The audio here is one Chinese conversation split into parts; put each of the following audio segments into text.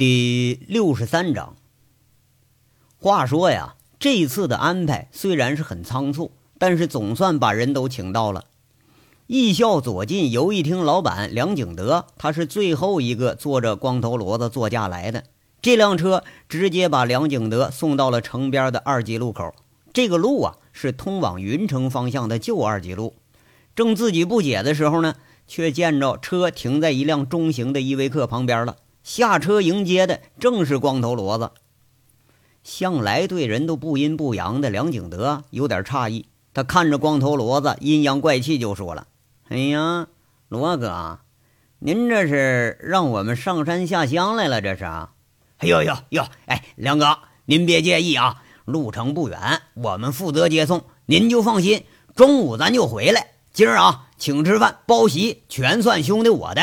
第六十三章。话说呀，这次的安排虽然是很仓促，但是总算把人都请到了。艺校左近游艺厅老板梁景德，他是最后一个坐着光头骡子座驾来的。这辆车直接把梁景德送到了城边的二级路口。这个路啊，是通往云城方向的旧二级路。正自己不解的时候呢，却见着车停在一辆中型的依维柯旁边了。下车迎接的正是光头骡子。向来对人都不阴不阳的梁景德有点诧异，他看着光头骡子，阴阳怪气就说了：“哎呀，罗哥，您这是让我们上山下乡来了？这是？哎呦呦呦！哎，梁哥，您别介意啊，路程不远，我们负责接送，您就放心。中午咱就回来。今儿啊，请吃饭包席，全算兄弟我的。”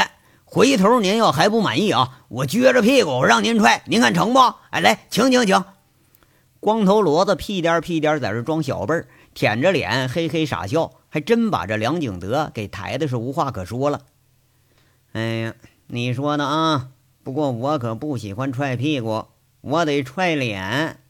回头您要还不满意啊，我撅着屁股让您踹，您看成不？哎，来，请请请。光头骡子屁颠屁颠在这装小辈儿，舔着脸嘿嘿傻笑，还真把这梁景德给抬的是无话可说了。哎呀，你说的啊，不过我可不喜欢踹屁股，我得踹脸。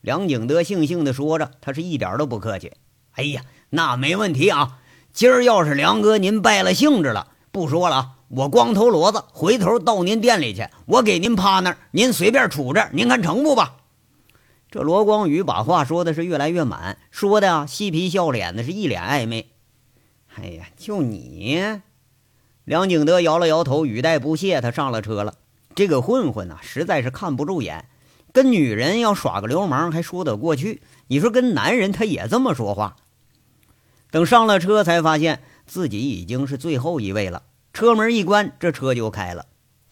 梁景德悻悻地说着，他是一点都不客气。哎呀，那没问题啊，今儿要是梁哥您败了兴致了，不说了啊。我光头骡子回头到您店里去，我给您趴那儿，您随便杵着，您看成不吧？这罗光宇把话说的是越来越满，说的啊嬉皮笑脸的，是一脸暧昧。哎呀，就你！梁景德摇了摇头，语带不屑。他上了车了。这个混混呐，实在是看不住眼，跟女人要耍个流氓还说得过去，你说跟男人他也这么说话。等上了车，才发现自己已经是最后一位了。车门一关，这车就开了。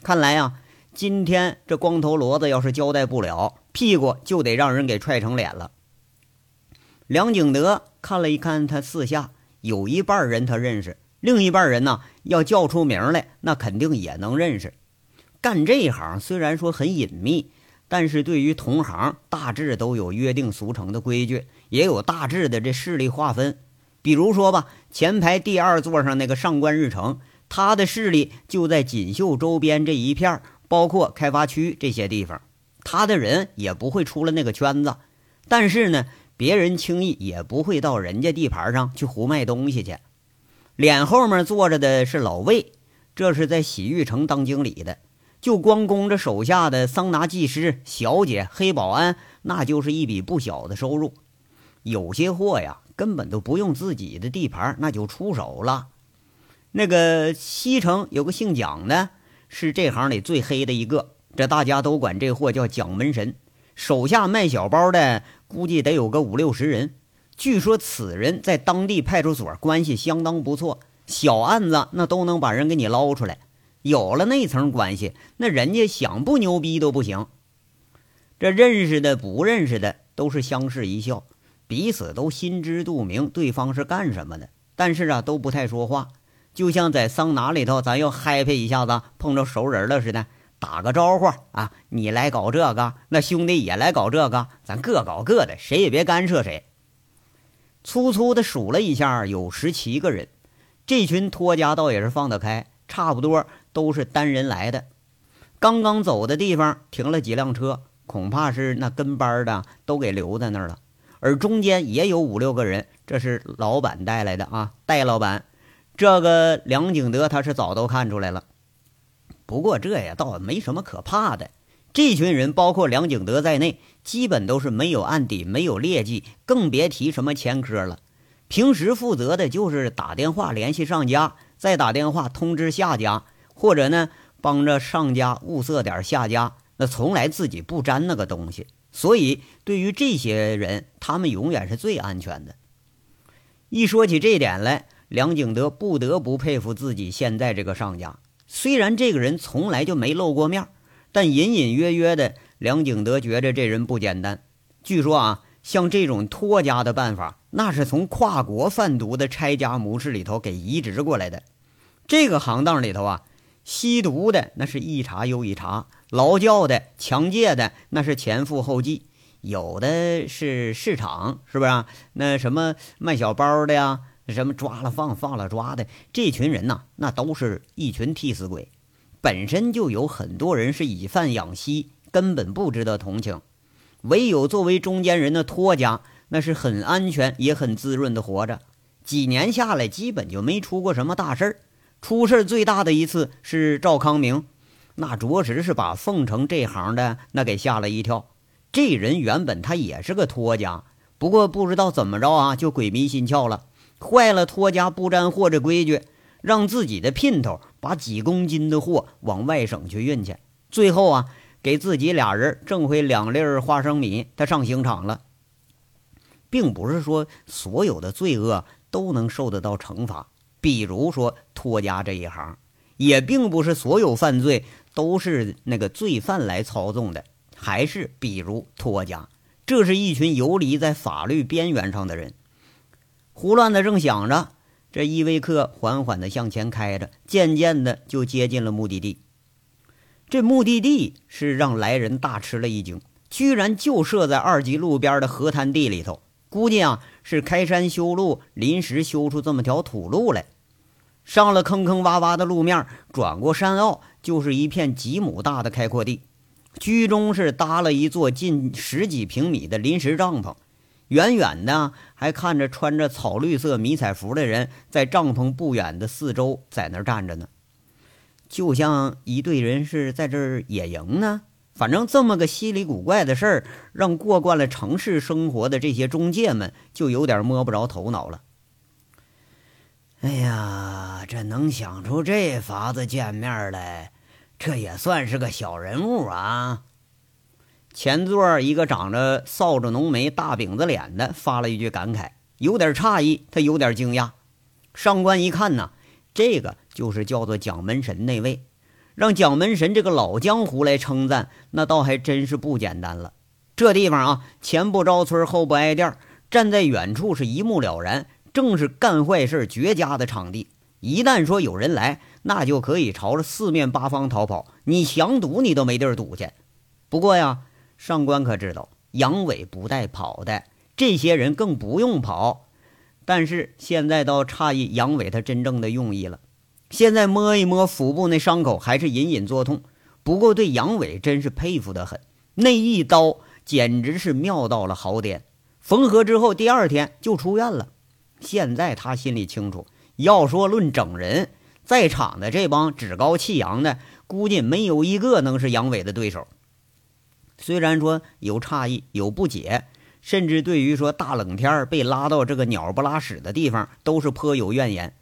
看来啊，今天这光头骡子要是交代不了，屁股就得让人给踹成脸了。梁景德看了一看他四下，有一半人他认识，另一半人呢，要叫出名来，那肯定也能认识。干这一行虽然说很隐秘，但是对于同行，大致都有约定俗成的规矩，也有大致的这势力划分。比如说吧，前排第二座上那个上官日成。他的势力就在锦绣周边这一片包括开发区这些地方。他的人也不会出了那个圈子，但是呢，别人轻易也不会到人家地盘上去胡卖东西去。脸后面坐着的是老魏，这是在洗浴城当经理的，就光供着手下的桑拿技师、小姐、黑保安，那就是一笔不小的收入。有些货呀，根本都不用自己的地盘，那就出手了。那个西城有个姓蒋的，是这行里最黑的一个，这大家都管这货叫蒋门神。手下卖小包的，估计得有个五六十人。据说此人在当地派出所关系相当不错，小案子那都能把人给你捞出来。有了那层关系，那人家想不牛逼都不行。这认识的不认识的都是相视一笑，彼此都心知肚明对方是干什么的，但是啊都不太说话。就像在桑拿里头，咱要嗨皮一下子，碰着熟人了似的，打个招呼啊，你来搞这个，那兄弟也来搞这个，咱各搞各的，谁也别干涉谁。粗粗的数了一下，有十七个人，这群托家倒也是放得开，差不多都是单人来的。刚刚走的地方停了几辆车，恐怕是那跟班的都给留在那儿了。而中间也有五六个人，这是老板带来的啊，戴老板。这个梁景德他是早都看出来了，不过这也倒没什么可怕的。这群人包括梁景德在内，基本都是没有案底、没有劣迹，更别提什么前科了。平时负责的就是打电话联系上家，再打电话通知下家，或者呢帮着上家物色点下家。那从来自己不沾那个东西，所以对于这些人，他们永远是最安全的。一说起这点来。梁景德不得不佩服自己现在这个上家，虽然这个人从来就没露过面，但隐隐约约的，梁景德觉着这人不简单。据说啊，像这种拖家的办法，那是从跨国贩毒的拆家模式里头给移植过来的。这个行当里头啊，吸毒的那是一茬又一茬，劳教的、强戒的那是前赴后继，有的是市场，是不是？那什么卖小包的呀？什么抓了放，放了抓的，这群人呐，那都是一群替死鬼。本身就有很多人是以贩养吸，根本不值得同情。唯有作为中间人的托家，那是很安全也很滋润的活着。几年下来，基本就没出过什么大事儿。出事儿最大的一次是赵康明，那着实是把凤城这行的那给吓了一跳。这人原本他也是个托家，不过不知道怎么着啊，就鬼迷心窍了，坏了托家不沾货这规矩，让自己的姘头把几公斤的货往外省去运去。最后啊，给自己俩人挣回两粒花生米，他上刑场了。并不是说所有的罪恶都能受得到惩罚，比如说托家这一行，也并不是所有犯罪都是那个罪犯来操纵的。还是比如托家，这是一群游离在法律边缘上的人，胡乱的正想着，这依维柯缓缓的向前开着，渐渐的就接近了目的地。这目的地是让来人大吃了一惊，居然就设在二级路边的河滩地里头。估计啊是开山修路，临时修出这么条土路来。上了坑坑洼洼的路面，转过山坳，就是一片几亩大的开阔地。居中是搭了一座近十几平米的临时帐篷，远远的还看着穿着草绿色迷彩服的人在帐篷不远的四周在那儿站着呢，就像一队人是在这儿野营呢。反正这么个稀里古怪的事儿，让过惯了城市生活的这些中介们就有点摸不着头脑了。哎呀，这能想出这法子见面来！这也算是个小人物啊！前座一个长着扫帚浓眉、大饼子脸的发了一句感慨，有点诧异，他有点惊讶。上官一看呢，这个就是叫做蒋门神那位，让蒋门神这个老江湖来称赞，那倒还真是不简单了。这地方啊，前不着村后不挨店，站在远处是一目了然，正是干坏事绝佳的场地。一旦说有人来，那就可以朝着四面八方逃跑，你想堵你都没地儿堵去。不过呀，上官可知道杨伟不带跑的，这些人更不用跑。但是现在倒诧异杨伟他真正的用意了。现在摸一摸腹部那伤口，还是隐隐作痛。不过对杨伟真是佩服的很，那一刀简直是妙到了毫点。缝合之后，第二天就出院了。现在他心里清楚，要说论整人。在场的这帮趾高气扬的，估计没有一个能是杨伟的对手。虽然说有诧异、有不解，甚至对于说大冷天被拉到这个鸟不拉屎的地方，都是颇有怨言。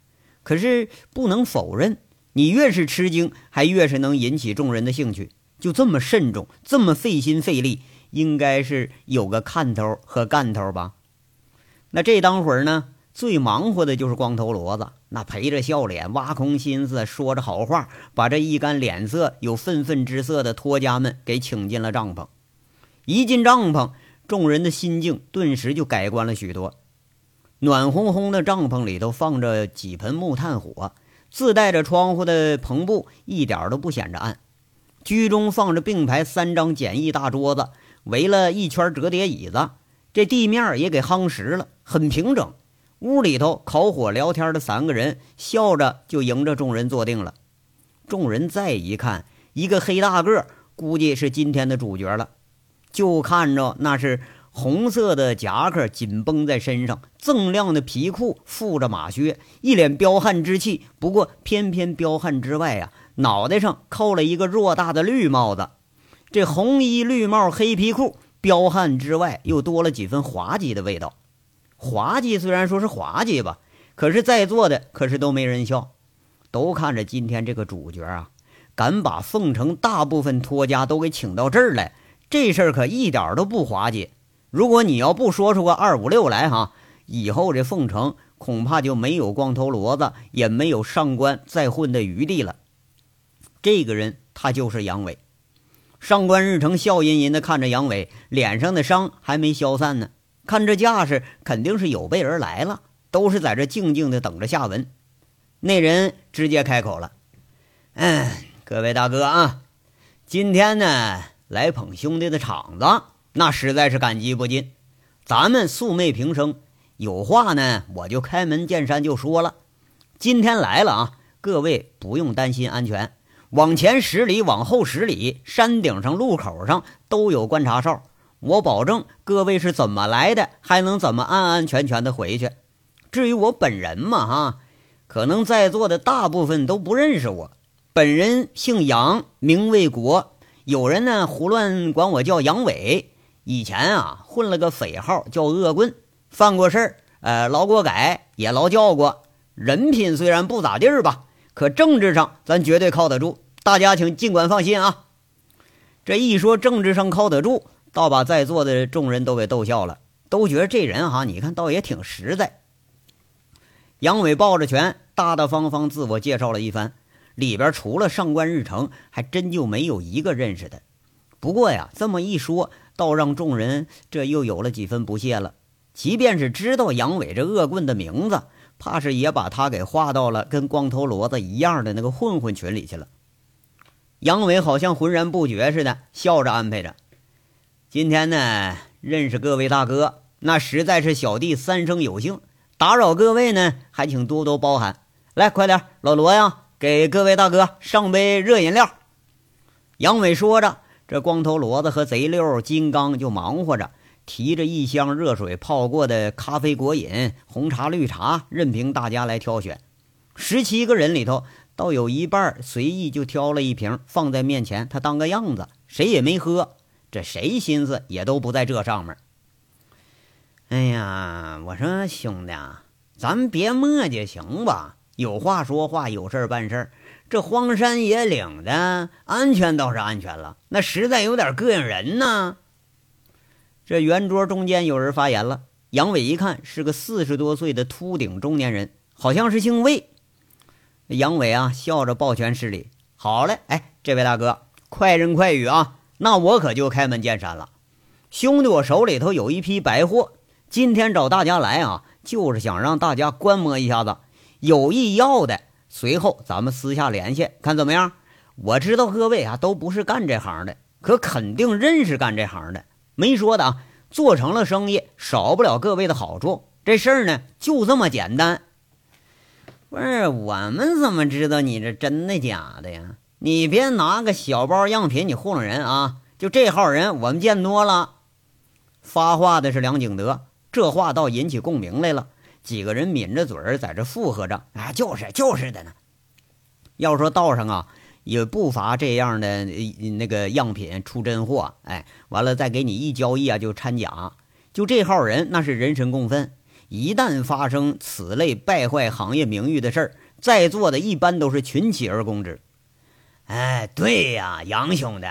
可是不能否认，你越是吃惊，还越是能引起众人的兴趣。就这么慎重，这么费心费力，应该是有个看头和干头吧？那这当会儿呢？最忙活的就是光头骡子，那陪着笑脸，挖空心思说着好话，把这一干脸色有愤愤之色的托家们给请进了帐篷。一进帐篷，众人的心境顿时就改观了许多。暖烘烘的帐篷里头放着几盆木炭火，自带着窗户的篷布一点都不显着暗。居中放着并排三张简易大桌子，围了一圈折叠椅子，这地面也给夯实了，很平整。屋里头烤火聊天的三个人笑着就迎着众人坐定了。众人再一看，一个黑大个，估计是今天的主角了。就看着那是红色的夹克紧绷在身上，锃亮的皮裤附着马靴，一脸彪悍之气。不过偏偏彪悍之外啊，脑袋上扣了一个偌大的绿帽子。这红衣绿帽黑皮裤，彪悍之外又多了几分滑稽的味道。滑稽虽然说是滑稽吧，可是在座的可是都没人笑，都看着今天这个主角啊，敢把凤城大部分托家都给请到这儿来，这事儿可一点都不滑稽。如果你要不说出个二五六来哈，以后这凤城恐怕就没有光头骡子，也没有上官再混的余地了。这个人他就是杨伟。上官日成笑吟吟地看着杨伟，脸上的伤还没消散呢。看这架势，肯定是有备而来了，都是在这静静的等着下文。那人直接开口了：“嗯，各位大哥啊，今天呢来捧兄弟的场子，那实在是感激不尽。咱们素昧平生，有话呢我就开门见山就说了。今天来了啊，各位不用担心安全，往前十里，往后十里，山顶上、路口上都有观察哨。我保证各位是怎么来的，还能怎么安安全全的回去。至于我本人嘛，哈，可能在座的大部分都不认识我。本人姓杨，名卫国，有人呢胡乱管我叫杨伟。以前啊，混了个匪号叫恶棍，犯过事儿，呃，劳过改，也劳教过。人品虽然不咋地儿吧，可政治上咱绝对靠得住。大家请尽管放心啊。这一说政治上靠得住。倒把在座的众人都给逗笑了，都觉得这人哈，你看倒也挺实在。杨伟抱着拳，大大方方自我介绍了一番，里边除了上官日成，还真就没有一个认识的。不过呀，这么一说，倒让众人这又有了几分不屑了。即便是知道杨伟这恶棍的名字，怕是也把他给划到了跟光头骡子一样的那个混混群里去了。杨伟好像浑然不觉似的，笑着安排着。今天呢，认识各位大哥，那实在是小弟三生有幸。打扰各位呢，还请多多包涵。来，快点，老罗呀，给各位大哥上杯热饮料。杨伟说着，这光头骡子和贼六金刚就忙活着，提着一箱热水泡过的咖啡果饮、红茶、绿茶，任凭大家来挑选。十七个人里头，倒有一半随意就挑了一瓶放在面前，他当个样子，谁也没喝。这谁心思也都不在这上面。哎呀，我说兄弟，咱别磨叽行吧？有话说话，有事办事。这荒山野岭的，安全倒是安全了，那实在有点膈应人呢。这圆桌中间有人发言了，杨伟一看是个四十多岁的秃顶中年人，好像是姓魏。杨伟啊，笑着抱拳施礼：“好嘞，哎，这位大哥，快人快语啊！”那我可就开门见山了，兄弟，我手里头有一批白货，今天找大家来啊，就是想让大家观摩一下子，有意要的，随后咱们私下联系，看怎么样？我知道各位啊都不是干这行的，可肯定认识干这行的，没说的啊，做成了生意，少不了各位的好处。这事儿呢，就这么简单。不是我们怎么知道你这真的假的呀？你别拿个小包样品，你糊弄人啊！就这号人，我们见多了。发话的是梁景德，这话倒引起共鸣来了。几个人抿着嘴儿在这附和着：“啊，就是就是的呢。”要说道上啊，也不乏这样的那个样品出真货，哎，完了再给你一交易啊，就掺假。就这号人，那是人神共愤。一旦发生此类败坏行业名誉的事儿，在座的一般都是群起而攻之。哎，对呀，杨兄弟，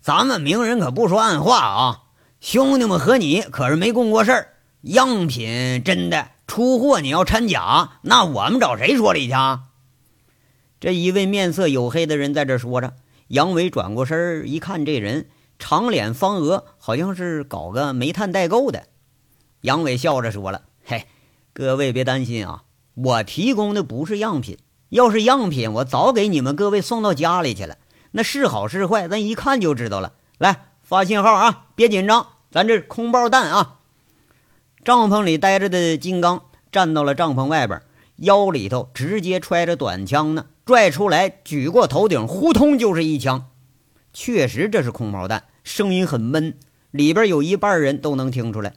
咱们明人可不说暗话啊。兄弟们和你可是没共过事儿，样品真的出货，你要掺假，那我们找谁说理去啊？这一位面色黝黑的人在这说着。杨伟转过身一看，这人长脸方额，好像是搞个煤炭代购的。杨伟笑着说了：“嘿，各位别担心啊，我提供的不是样品。”要是样品，我早给你们各位送到家里去了。那是好是坏，咱一看就知道了。来发信号啊，别紧张，咱这空包弹啊。帐篷里待着的金刚站到了帐篷外边，腰里头直接揣着短枪呢，拽出来举过头顶，呼通就是一枪。确实这是空包弹，声音很闷，里边有一半人都能听出来。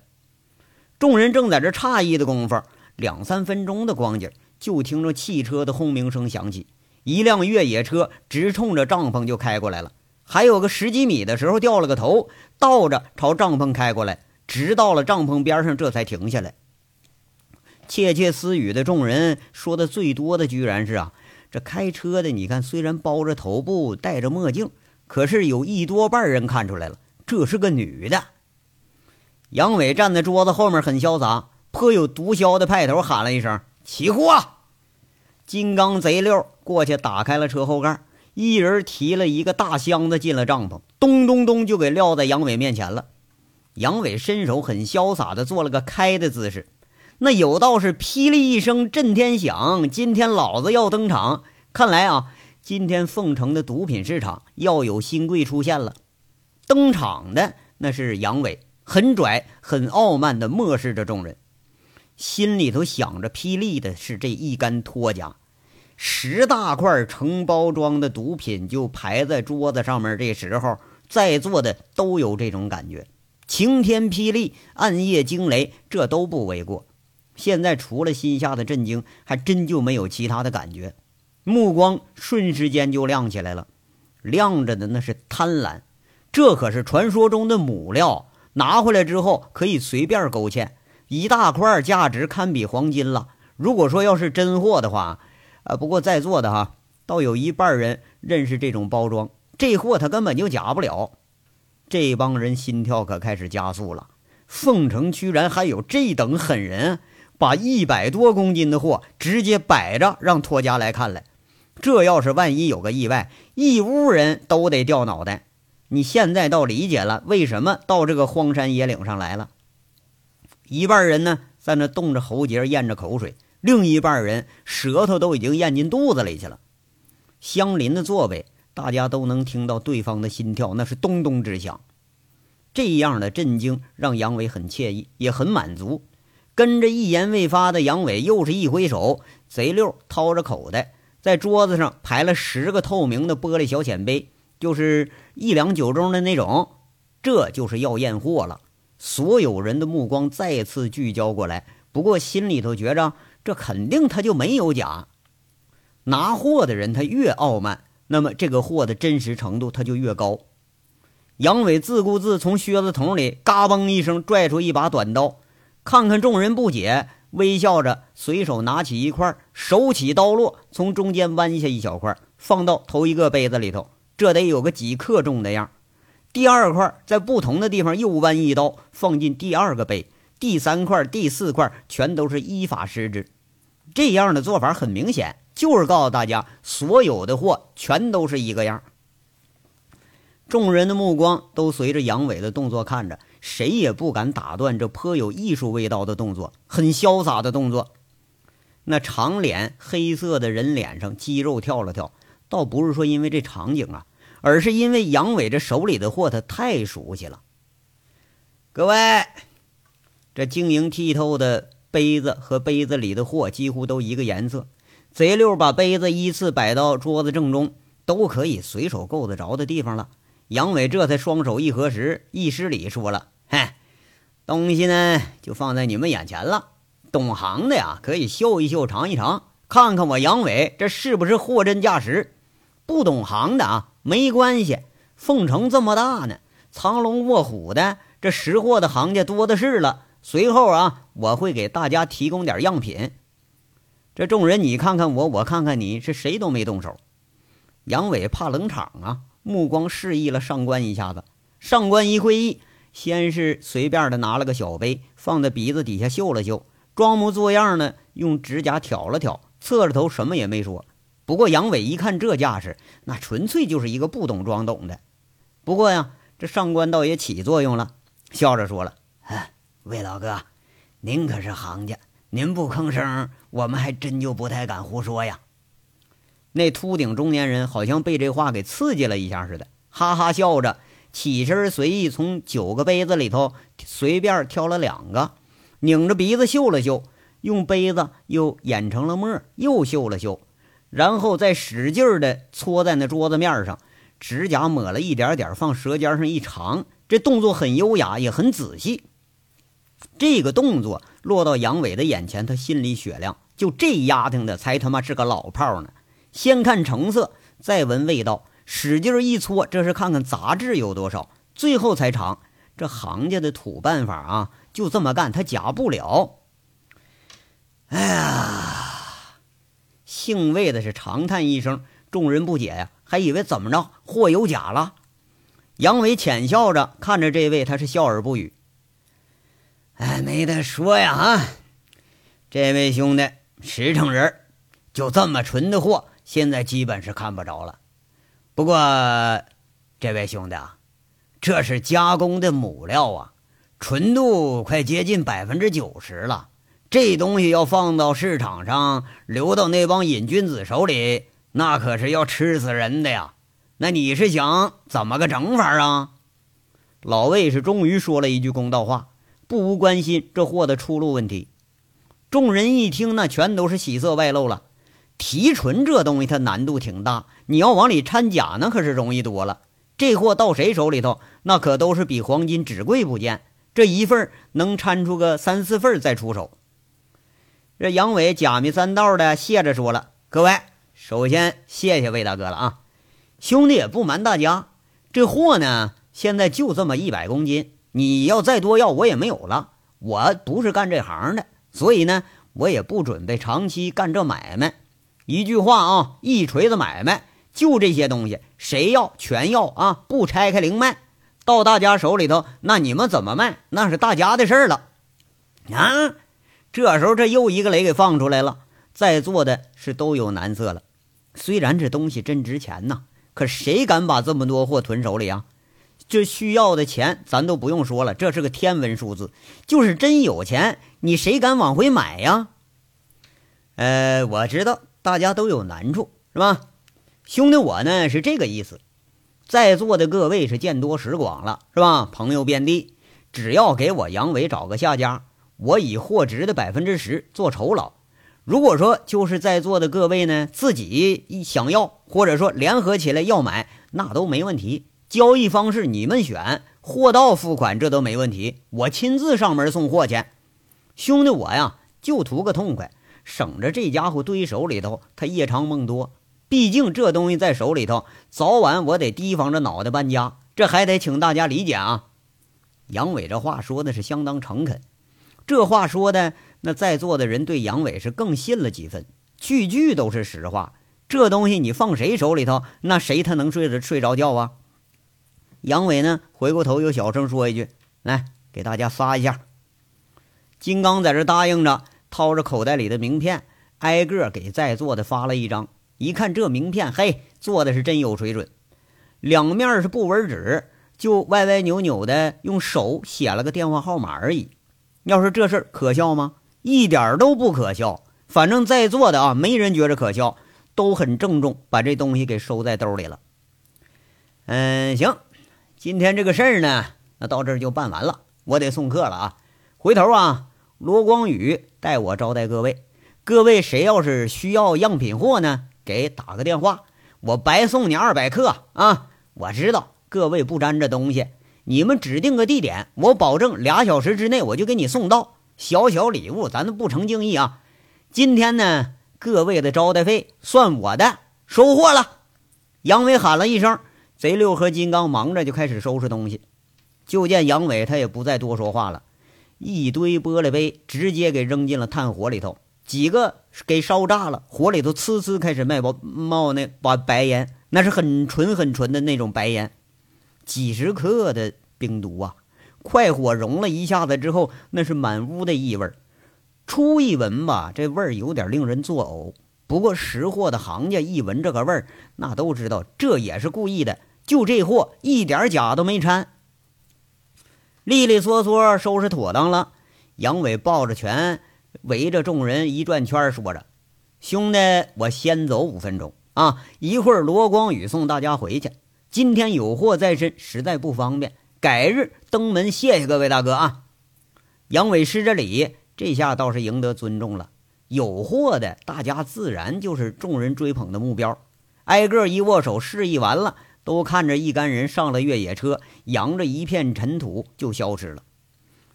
众人正在这诧异的功夫，两三分钟的光景。就听着汽车的轰鸣声响起，一辆越野车直冲着帐篷就开过来了。还有个十几米的时候掉了个头，倒着朝帐篷开过来，直到了帐篷边上，这才停下来。窃窃私语的众人说的最多的居然是啊，这开车的你看，虽然包着头部，戴着墨镜，可是有一多半人看出来了，这是个女的。杨伟站在桌子后面，很潇洒，颇有毒枭的派头，喊了一声。起货！金刚贼溜过去打开了车后盖，一人提了一个大箱子进了帐篷，咚咚咚就给撂在杨伟面前了。杨伟伸手很潇洒的做了个开的姿势，那有道是霹雳一声震天响，今天老子要登场。看来啊，今天凤城的毒品市场要有新贵出现了。登场的那是杨伟，很拽、很傲慢的漠视着众人。心里头想着，霹雳的是这一干托家，十大块成包装的毒品就排在桌子上面，这时候在座的都有这种感觉，晴天霹雳，暗夜惊雷，这都不为过。现在除了心下的震惊，还真就没有其他的感觉，目光瞬时间就亮起来了，亮着的那是贪婪。这可是传说中的母料，拿回来之后可以随便勾芡，一大块价值堪比黄金了。如果说要是真货的话，啊，不过在座的哈，倒有一半人认识这种包装，这货他根本就假不了。这帮人心跳可开始加速了。凤城居然还有这等狠人，把一百多公斤的货直接摆着让托家来看来。这要是万一有个意外，一屋人都得掉脑袋。你现在倒理解了，为什么到这个荒山野岭上来了？一半人呢，在那动着喉结，咽着口水；另一半人舌头都已经咽进肚子里去了。相邻的座位，大家都能听到对方的心跳，那是咚咚直响。这样的震惊让杨伟很惬意，也很满足。跟着一言未发的杨伟，又是一挥手，贼溜掏着口袋，在桌子上排了十个透明的玻璃小浅杯。就是一两酒盅的那种，这就是要验货了。所有人的目光再次聚焦过来，不过心里头觉着这肯定他就没有假。拿货的人他越傲慢，那么这个货的真实程度他就越高。杨伟自顾自从靴子筒里嘎嘣一声拽出一把短刀，看看众人不解，微笑着随手拿起一块，手起刀落，从中间弯下一小块，放到头一个杯子里头。这得有个几克重的样。第二块在不同的地方又弯一刀，放进第二个杯。第三块、第四块全都是依法施之。这样的做法很明显，就是告诉大家，所有的货全都是一个样。众人的目光都随着杨伟的动作看着，谁也不敢打断这颇有艺术味道的动作，很潇洒的动作。那长脸黑色的人脸上肌肉跳了跳，倒不是说因为这场景啊。而是因为杨伟这手里的货他太熟悉了。各位，这晶莹剔透的杯子和杯子里的货几乎都一个颜色。贼六把杯子依次摆到桌子正中，都可以随手够得着的地方了。杨伟这才双手一合十，一施礼，说了：“嗨，东西呢就放在你们眼前了。懂行的呀，可以嗅一嗅、尝一尝，看看我杨伟这是不是货真价实。不懂行的啊。”没关系，凤城这么大呢，藏龙卧虎的，这识货的行家多的是了。随后啊，我会给大家提供点样品。这众人你看看我，我看看你，是谁都没动手。杨伟怕冷场啊，目光示意了上官一下子。上官一会意，先是随便的拿了个小杯，放在鼻子底下嗅了嗅，装模作样的，用指甲挑了挑，侧着头什么也没说。不过杨伟一看这架势，那纯粹就是一个不懂装懂的。不过呀，这上官倒也起作用了，笑着说了：“魏老哥，您可是行家，您不吭声，我们还真就不太敢胡说呀。”那秃顶中年人好像被这话给刺激了一下似的，哈哈笑着起身，随意从九个杯子里头随便挑了两个，拧着鼻子嗅了嗅，用杯子又研成了沫，又嗅了嗅。然后再使劲儿的搓在那桌子面上，指甲抹了一点点，放舌尖上一尝，这动作很优雅，也很仔细。这个动作落到杨伟的眼前，他心里雪亮。就这丫头的，才他妈是个老炮呢。先看成色，再闻味道，使劲一搓，这是看看杂质有多少，最后才尝。这行家的土办法啊，就这么干，他假不了。哎呀！姓魏的是长叹一声，众人不解呀，还以为怎么着货有假了。杨伟浅笑着看着这位，他是笑而不语。哎，没得说呀啊！这位兄弟实诚人，就这么纯的货，现在基本是看不着了。不过，这位兄弟啊，这是加工的母料啊，纯度快接近百分之九十了。这东西要放到市场上，流到那帮瘾君子手里，那可是要吃死人的呀！那你是想怎么个整法啊？老魏是终于说了一句公道话，不无关心这货的出路问题。众人一听，那全都是喜色外露了。提纯这东西它难度挺大，你要往里掺假那可是容易多了。这货到谁手里头，那可都是比黄金只贵不贱。这一份能掺出个三四份再出手。这杨伟假米三道的谢着说了：“各位，首先谢谢魏大哥了啊，兄弟也不瞒大家，这货呢现在就这么一百公斤，你要再多要我也没有了。我不是干这行的，所以呢我也不准备长期干这买卖。一句话啊，一锤子买卖。”就这些东西，谁要全要啊！不拆开零卖，到大家手里头，那你们怎么卖，那是大家的事儿了啊！这时候，这又一个雷给放出来了，在座的是都有难色了。虽然这东西真值钱呐，可谁敢把这么多货囤手里啊？这需要的钱咱都不用说了，这是个天文数字。就是真有钱，你谁敢往回买呀？呃，我知道大家都有难处，是吧？兄弟，我呢是这个意思，在座的各位是见多识广了，是吧？朋友遍地，只要给我杨伟找个下家，我以货值的百分之十做酬劳。如果说就是在座的各位呢自己想要，或者说联合起来要买，那都没问题。交易方式你们选，货到付款这都没问题，我亲自上门送货去。兄弟，我呀就图个痛快，省着这家伙堆手里头，他夜长梦多。毕竟这东西在手里头，早晚我得提防着脑袋搬家，这还得请大家理解啊。杨伟这话说的是相当诚恳，这话说的那在座的人对杨伟是更信了几分，句句都是实话。这东西你放谁手里头，那谁他能睡着睡着觉啊？杨伟呢，回过头又小声说一句：“来，给大家发一下。”金刚在这答应着，掏着口袋里的名片，挨个给在座的发了一张。一看这名片，嘿，做的是真有水准。两面是布纹纸，就歪歪扭扭的用手写了个电话号码而已。要说这事儿可笑吗？一点都不可笑。反正在座的啊，没人觉着可笑，都很郑重，把这东西给收在兜里了。嗯，行，今天这个事儿呢，那到这儿就办完了。我得送客了啊。回头啊，罗光宇代我招待各位。各位谁要是需要样品货呢？给打个电话，我白送你二百克啊！我知道各位不沾这东西，你们指定个地点，我保证俩小时之内我就给你送到。小小礼物，咱都不成敬意啊！今天呢，各位的招待费算我的，收货了。杨伟喊了一声，贼六和金刚忙着就开始收拾东西。就见杨伟他也不再多说话了，一堆玻璃杯直接给扔进了炭火里头。几个给烧炸了，火里头呲呲开始冒冒那把白烟，那是很纯很纯的那种白烟。几十克的冰毒啊！快火融了一下子之后，那是满屋的异味初一闻吧，这味儿有点令人作呕。不过识货的行家一闻这个味儿，那都知道这也是故意的。就这货一点假都没掺。利利索索收拾妥当了，杨伟抱着拳。围着众人一转圈，说着：“兄弟，我先走五分钟啊！一会儿罗光宇送大家回去。今天有货在身，实在不方便，改日登门谢谢各位大哥啊！”杨伟施着礼，这下倒是赢得尊重了。有货的，大家自然就是众人追捧的目标。挨个一握手，示意完了，都看着一干人上了越野车，扬着一片尘土就消失了。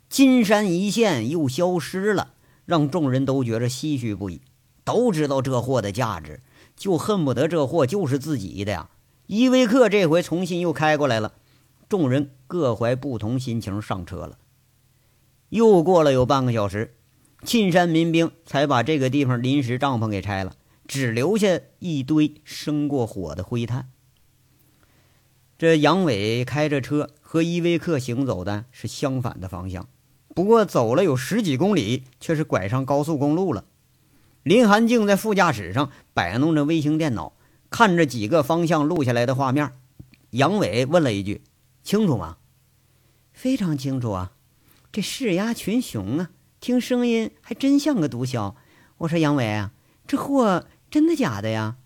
金山一线又消失了。让众人都觉着唏嘘不已，都知道这货的价值，就恨不得这货就是自己的呀。依维柯这回重新又开过来了，众人各怀不同心情上车了。又过了有半个小时，沁山民兵才把这个地方临时帐篷给拆了，只留下一堆生过火的灰炭。这杨伟开着车和依维柯行走的是相反的方向。不过走了有十几公里，却是拐上高速公路了。林寒静在副驾驶上摆弄着微型电脑，看着几个方向录下来的画面。杨伟问了一句：“清楚吗？”“非常清楚啊，这势压群雄啊，听声音还真像个毒枭。”我说：“杨伟啊，这货真的假的呀？”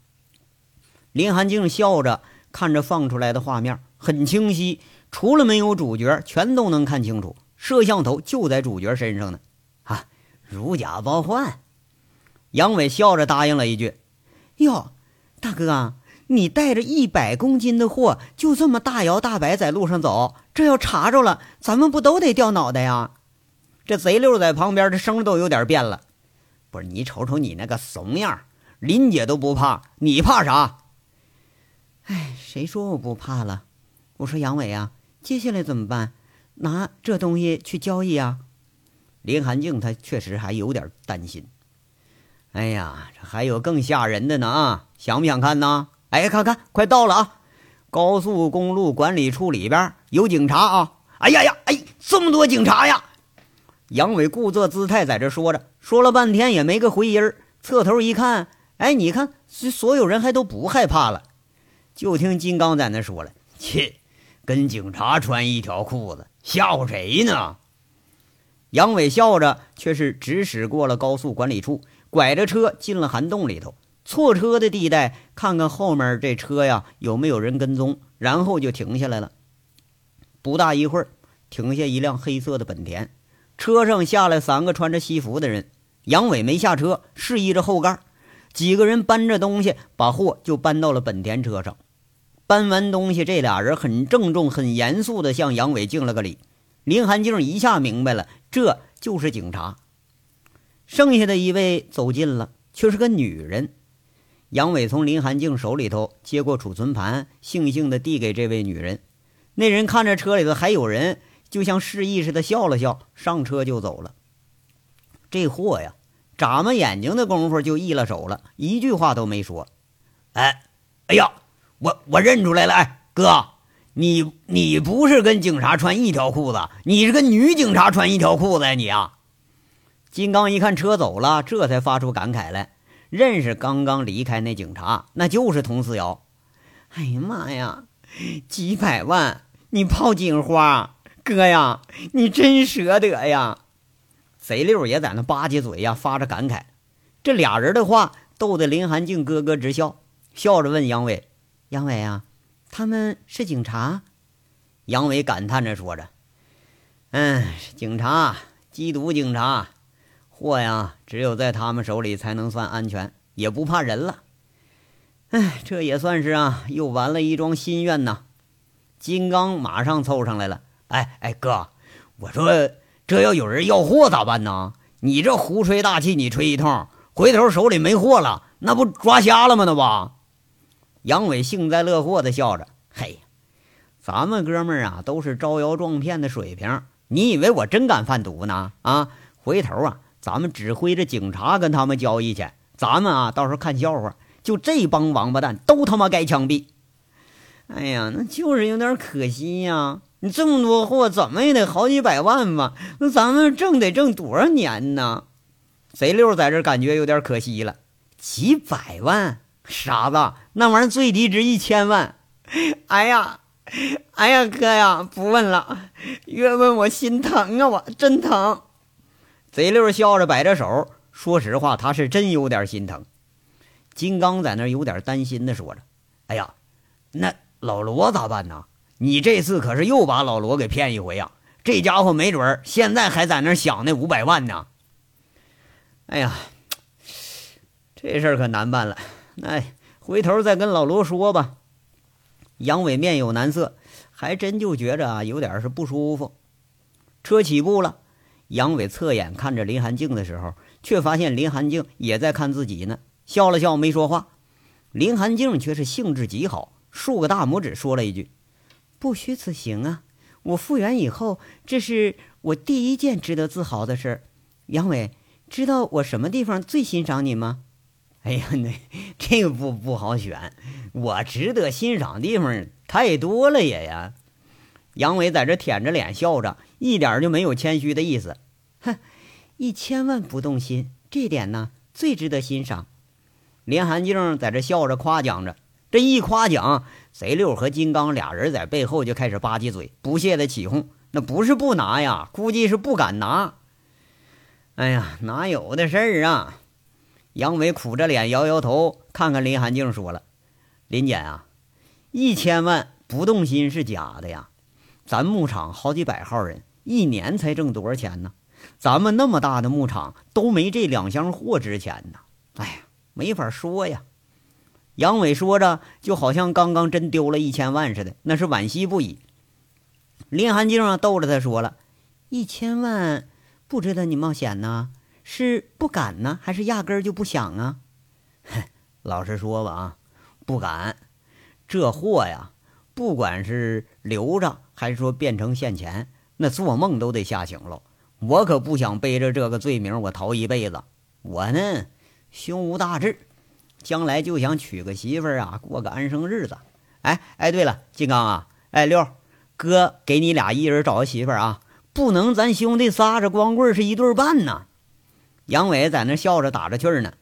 林寒静笑着看着放出来的画面，很清晰，除了没有主角，全都能看清楚。摄像头就在主角身上呢，啊，如假包换。杨伟笑着答应了一句：“哟，大哥，你带着一百公斤的货，就这么大摇大摆在路上走，这要查着了，咱们不都得掉脑袋呀？这贼六在旁边，这声都有点变了。不是你瞅瞅你那个怂样，林姐都不怕，你怕啥？哎，谁说我不怕了？我说杨伟啊，接下来怎么办？拿这东西去交易啊？林寒静他确实还有点担心。哎呀，这还有更吓人的呢啊！想不想看呢？哎，看看，快到了啊！高速公路管理处里边有警察啊！哎呀呀，哎，这么多警察呀！杨伟故作姿态在这说着，说了半天也没个回音。侧头一看，哎，你看，所有人还都不害怕了。就听金刚在那说了：“切，跟警察穿一条裤子，吓唬谁呢？”杨伟笑着，却是直驶过了高速管理处，拐着车进了涵洞里头。错车的地带，看看后面这车呀有没有人跟踪，然后就停下来了。不大一会儿，停下一辆黑色的本田。车上下来三个穿着西服的人，杨伟没下车，示意着后盖。几个人搬着东西，把货就搬到了本田车上。搬完东西，这俩人很郑重、很严肃地向杨伟敬了个礼。林寒静一下明白了，这就是警察。剩下的一位走近了，却是个女人。杨伟从林寒静手里头接过储存盘，悻悻地递给这位女人。那人看着车里头还有人。就像示意似的笑了笑，上车就走了。这货呀，眨巴眼睛的功夫就易了手了，一句话都没说。哎，哎呀，我我认出来了，哎，哥，你你不是跟警察穿一条裤子，你是跟女警察穿一条裤子呀，你啊！金刚一看车走了，这才发出感慨来，认识刚刚离开那警察，那就是佟思瑶。哎呀妈呀，几百万，你泡警花！哥呀，你真舍得呀！贼六也在那吧唧嘴呀，发着感慨。这俩人的话逗得林寒静咯咯直笑，笑着问杨伟：“杨伟啊，他们是警察？”杨伟感叹着说着：“嗯，警察，缉毒警察，货呀，只有在他们手里才能算安全，也不怕人了。哎，这也算是啊，又完了一桩心愿呐。”金刚马上凑上来了。哎哎，哥，我说这要有人要货咋办呢？你这胡吹大气，你吹一通，回头手里没货了，那不抓瞎了吗？那不？杨伟幸灾乐祸的笑着：“嘿，咱们哥们儿啊，都是招摇撞骗的水平。你以为我真敢贩毒呢？啊，回头啊，咱们指挥着警察跟他们交易去。咱们啊，到时候看笑话。就这帮王八蛋，都他妈该枪毙！哎呀，那就是有点可惜呀。”你这么多货，怎么也得好几百万吧？那咱们挣得挣多少年呢？贼六在这感觉有点可惜了。几百万，傻子，那玩意儿最低值一千万。哎呀，哎呀，哥呀，不问了，越问我心疼啊，我真疼。贼六笑着摆着手，说实话，他是真有点心疼。金刚在那有点担心的说着：“哎呀，那老罗咋办呢？”你这次可是又把老罗给骗一回呀！这家伙没准现在还在那想那五百万呢。哎呀，这事儿可难办了。哎，回头再跟老罗说吧。杨伟面有难色，还真就觉着有点是不舒服。车起步了，杨伟侧眼看着林寒静的时候，却发现林寒静也在看自己呢，笑了笑没说话。林寒静却是兴致极好，竖个大拇指说了一句。不虚此行啊！我复原以后，这是我第一件值得自豪的事。杨伟，知道我什么地方最欣赏你吗？哎呀，那这个不不好选。我值得欣赏的地方太多了也呀。杨伟在这舔着脸笑着，一点就没有谦虚的意思。哼，一千万不动心，这点呢最值得欣赏。林寒静在这笑着夸奖着，这一夸奖。贼六和金刚俩人在背后就开始吧唧嘴，不屑的起哄。那不是不拿呀，估计是不敢拿。哎呀，哪有的事儿啊！杨伟苦着脸摇摇头，看看林寒静，说了：“林姐啊，一千万不动心是假的呀。咱牧场好几百号人，一年才挣多少钱呢？咱们那么大的牧场都没这两箱货值钱呢。哎呀，没法说呀。”杨伟说着，就好像刚刚真丢了一千万似的，那是惋惜不已。林寒静啊，逗着他说了：“一千万，不值得你冒险呢？是不敢呢，还是压根儿就不想啊？” 老实说吧，啊，不敢。这货呀，不管是留着还是说变成现钱，那做梦都得吓醒了。我可不想背着这个罪名，我逃一辈子。我呢，胸无大志，将来就想娶个媳妇儿啊，过个安生日子。哎哎，对了，金刚啊，哎六。哥，给你俩一人找个媳妇儿啊，不能咱兄弟仨这光棍是一对半呐。杨伟在那笑着打着趣儿呢。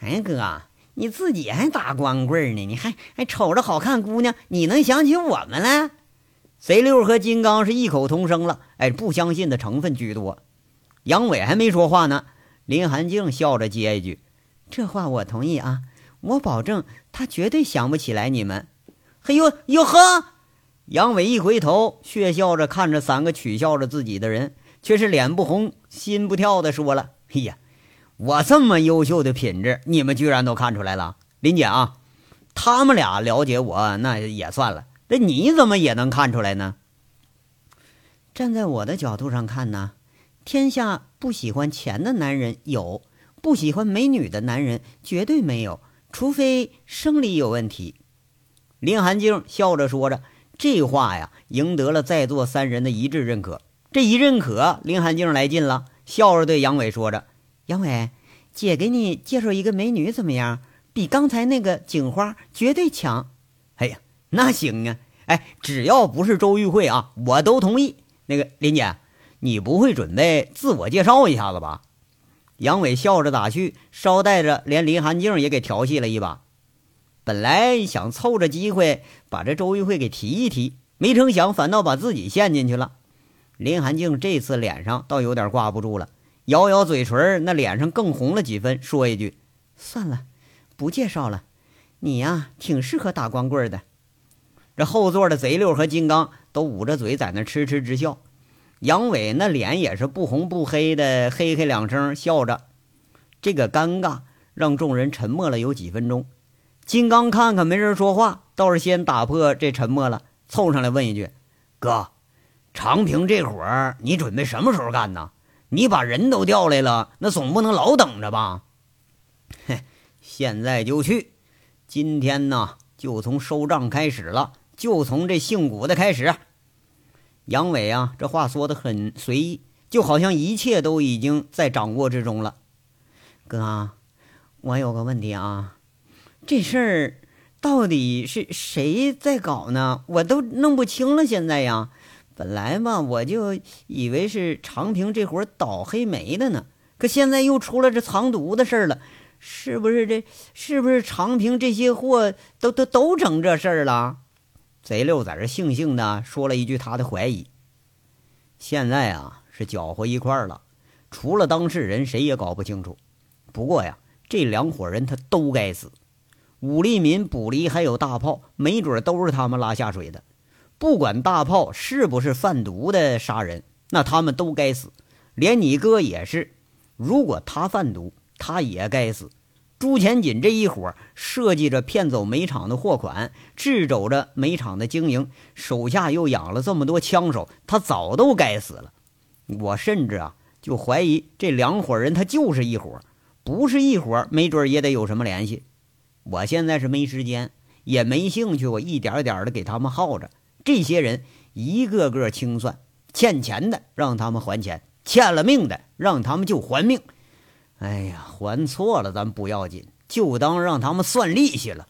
哎，哥，你自己还打光棍呢？你还还瞅着好看姑娘，你能想起我们来？贼六和金刚是异口同声了。哎，不相信的成分居多。杨伟还没说话呢，林寒静笑着接一句：“这话我同意啊，我保证他绝对想不起来你们。”嘿呦呦呵！杨伟一回头，却笑着看着三个取笑着自己的人，却是脸不红心不跳的说了：“哎呀，我这么优秀的品质，你们居然都看出来了。林姐啊，他们俩了解我那也算了，那你怎么也能看出来呢？站在我的角度上看呢，天下不喜欢钱的男人有，不喜欢美女的男人绝对没有，除非生理有问题。”林寒静笑着说着。这话呀，赢得了在座三人的一致认可。这一认可，林寒静来劲了，笑着对杨伟说着：“杨伟，姐给你介绍一个美女，怎么样？比刚才那个警花绝对强。”哎呀，那行啊！哎，只要不是周玉慧啊，我都同意。那个林姐，你不会准备自我介绍一下子吧？杨伟笑着打趣，捎带着连林寒静也给调戏了一把。本来想凑着机会把这周玉慧给提一提，没成想反倒把自己陷进去了。林寒静这次脸上倒有点挂不住了，咬咬嘴唇，那脸上更红了几分，说一句：“算了，不介绍了。你呀，挺适合打光棍的。”这后座的贼六和金刚都捂着嘴在那痴痴直笑，杨伟那脸也是不红不黑的，嘿嘿两声笑着。这个尴尬让众人沉默了有几分钟。金刚看看没人说话，倒是先打破这沉默了，凑上来问一句：“哥，长平这活儿你准备什么时候干呢？你把人都调来了，那总不能老等着吧？”“嘿，现在就去。今天呢，就从收账开始了，就从这姓古的开始。”杨伟啊，这话说的很随意，就好像一切都已经在掌握之中了。哥，我有个问题啊。这事儿到底是谁在搞呢？我都弄不清了。现在呀，本来嘛，我就以为是长平这伙倒黑煤的呢，可现在又出了这藏毒的事儿了，是不是？这是不是长平这些货都都都整这事儿了？贼六在这悻悻的说了一句他的怀疑。现在啊，是搅和一块儿了，除了当事人，谁也搞不清楚。不过呀，这两伙人他都该死。武立民、卜离还有大炮，没准都是他们拉下水的。不管大炮是不是贩毒的杀人，那他们都该死。连你哥也是，如果他贩毒，他也该死。朱前锦这一伙设计着骗走煤厂的货款，制肘着煤厂的经营，手下又养了这么多枪手，他早都该死了。我甚至啊，就怀疑这两伙人他就是一伙，不是一伙，没准也得有什么联系。我现在是没时间，也没兴趣，我一点点的给他们耗着。这些人一个个清算，欠钱的让他们还钱，欠了命的让他们就还命。哎呀，还错了咱不要紧，就当让他们算利息了。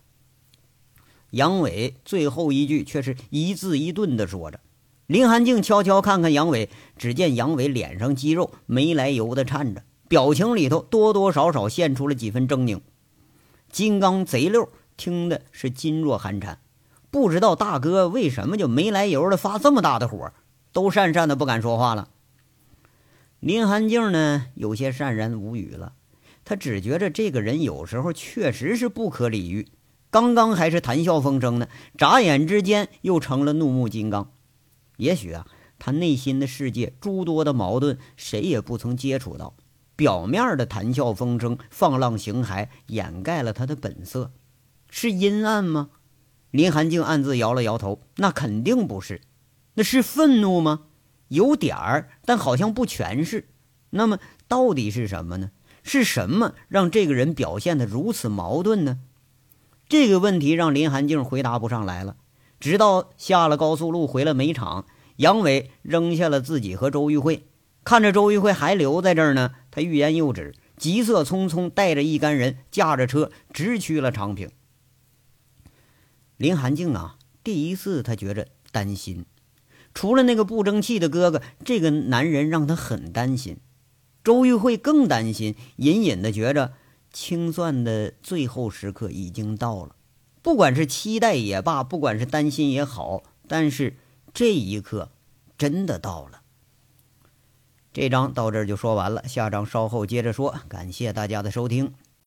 杨伟最后一句却是一字一顿的说着。林寒静悄悄看看杨伟，只见杨伟脸上肌肉没来由的颤着，表情里头多多少少现出了几分狰狞。金刚贼溜听的是噤若寒蝉，不知道大哥为什么就没来由的发这么大的火，都讪讪的不敢说话了。林寒静呢，有些潸然无语了，他只觉着这个人有时候确实是不可理喻，刚刚还是谈笑风生呢，眨眼之间又成了怒目金刚。也许啊，他内心的世界诸多的矛盾，谁也不曾接触到。表面的谈笑风生、放浪形骸，掩盖了他的本色。是阴暗吗？林寒静暗自摇了摇头，那肯定不是。那是愤怒吗？有点儿，但好像不全是。那么到底是什么呢？是什么让这个人表现得如此矛盾呢？这个问题让林寒静回答不上来了。直到下了高速路回了煤场，杨伟扔下了自己和周玉慧，看着周玉慧还留在这儿呢，他欲言又止，急色匆匆带着一干人驾着车直驱了长平。林寒静啊，第一次他觉着担心。除了那个不争气的哥哥，这个男人让他很担心。周玉慧更担心，隐隐的觉着清算的最后时刻已经到了。不管是期待也罢，不管是担心也好，但是这一刻真的到了。这章到这儿就说完了，下章稍后接着说。感谢大家的收听。